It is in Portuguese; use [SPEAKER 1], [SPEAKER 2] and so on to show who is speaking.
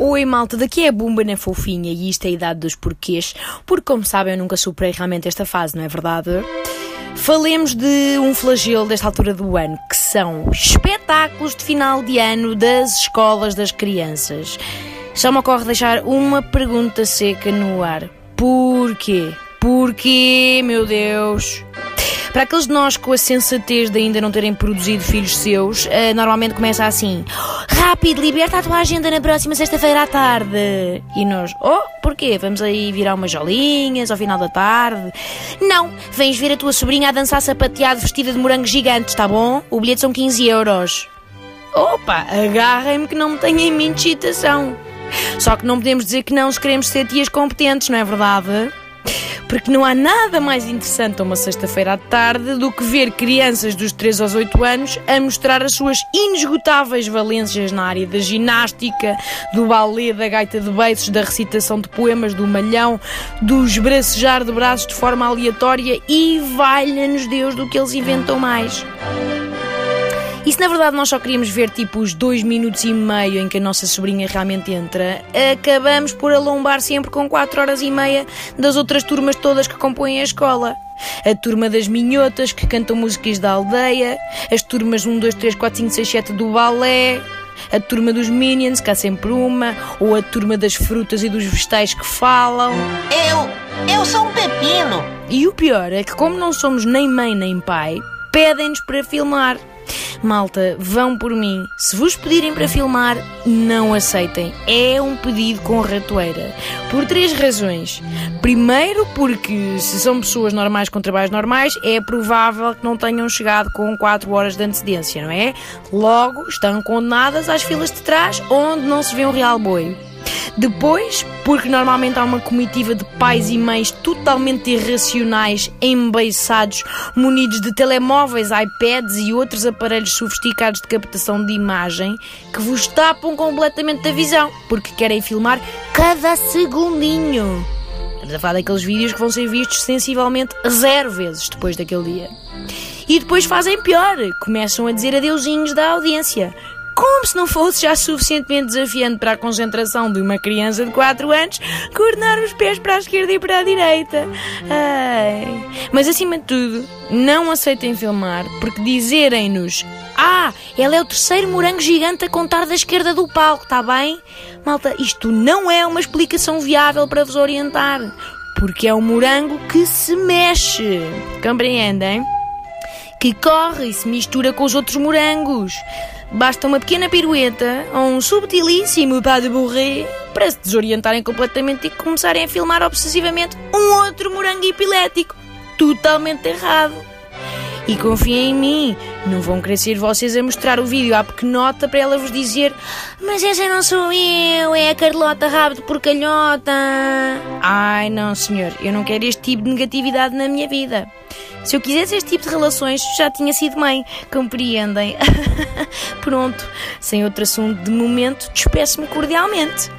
[SPEAKER 1] Oi malta, daqui é a Bumba na Fofinha e isto é a idade dos porquês, porque como sabem eu nunca superei realmente esta fase, não é verdade? Falemos de um flagelo desta altura do ano, que são espetáculos de final de ano das escolas das crianças. Só me ocorre deixar uma pergunta seca no ar. Porquê? Porquê, meu Deus? Para aqueles de nós com a sensatez de ainda não terem produzido filhos seus, uh, normalmente começa assim: Rápido, liberta a tua agenda na próxima sexta-feira à tarde. E nós, oh, porquê? Vamos aí virar umas jolinhas ao final da tarde? Não, vens ver a tua sobrinha a dançar sapateado vestida de morango gigante, está bom? O bilhete são 15 euros. Opa, agarrem-me que não me tenham em mim de excitação. Só que não podemos dizer que não se queremos ser tias competentes, não é verdade? Porque não há nada mais interessante a uma sexta-feira à tarde do que ver crianças dos 3 aos 8 anos a mostrar as suas inesgotáveis valências na área da ginástica, do balé, da gaita de beiços, da recitação de poemas, do malhão, do esbracejar de braços de forma aleatória e valha-nos Deus do que eles inventam mais. E se na verdade nós só queríamos ver tipo os dois minutos e meio em que a nossa sobrinha realmente entra, acabamos por alombar sempre com quatro horas e meia das outras turmas todas que compõem a escola. A turma das minhotas que cantam músicas da aldeia, as turmas 1, 2, 3, 4, 5, 6, 7 do balé, a turma dos Minions, que há sempre uma, ou a turma das frutas e dos vegetais que falam.
[SPEAKER 2] Eu, eu sou um pepino.
[SPEAKER 1] E o pior é que, como não somos nem mãe nem pai, pedem-nos para filmar. Malta, vão por mim. Se vos pedirem para filmar, não aceitem. É um pedido com ratoeira. Por três razões. Primeiro, porque se são pessoas normais com trabalhos normais, é provável que não tenham chegado com 4 horas de antecedência, não é? Logo, estão condenadas às filas de trás, onde não se vê um real boi. Depois, porque normalmente há uma comitiva de pais e mães totalmente irracionais, embeiçados, munidos de telemóveis, iPads e outros aparelhos sofisticados de captação de imagem que vos tapam completamente da visão, porque querem filmar cada segundinho. Estamos a falar daqueles vídeos que vão ser vistos sensivelmente zero vezes depois daquele dia. E depois fazem pior, começam a dizer adeusinhos da audiência como se não fosse já suficientemente desafiante para a concentração de uma criança de 4 anos coordenar os pés para a esquerda e para a direita. Ai. Mas acima de tudo, não aceitem filmar, porque dizerem-nos ah, ela é o terceiro morango gigante a contar da esquerda do palco, está bem? Malta, isto não é uma explicação viável para vos orientar, porque é um morango que se mexe. Compreendem? Que corre e se mistura com os outros morangos. Basta uma pequena pirueta ou um subtilíssimo pas de bourré para se desorientarem completamente e começarem a filmar obsessivamente um outro morango epilético. Totalmente errado. E confiem em mim, não vão ser vocês a mostrar o vídeo à pequenota para ela vos dizer Mas essa não sou eu, é a Carlota Rabo de Porcalhota. Ai não, senhor, eu não quero este tipo de negatividade na minha vida. Se eu quisesse este tipo de relações, já tinha sido mãe. Compreendem? Pronto, sem outro assunto de momento, despeço-me cordialmente.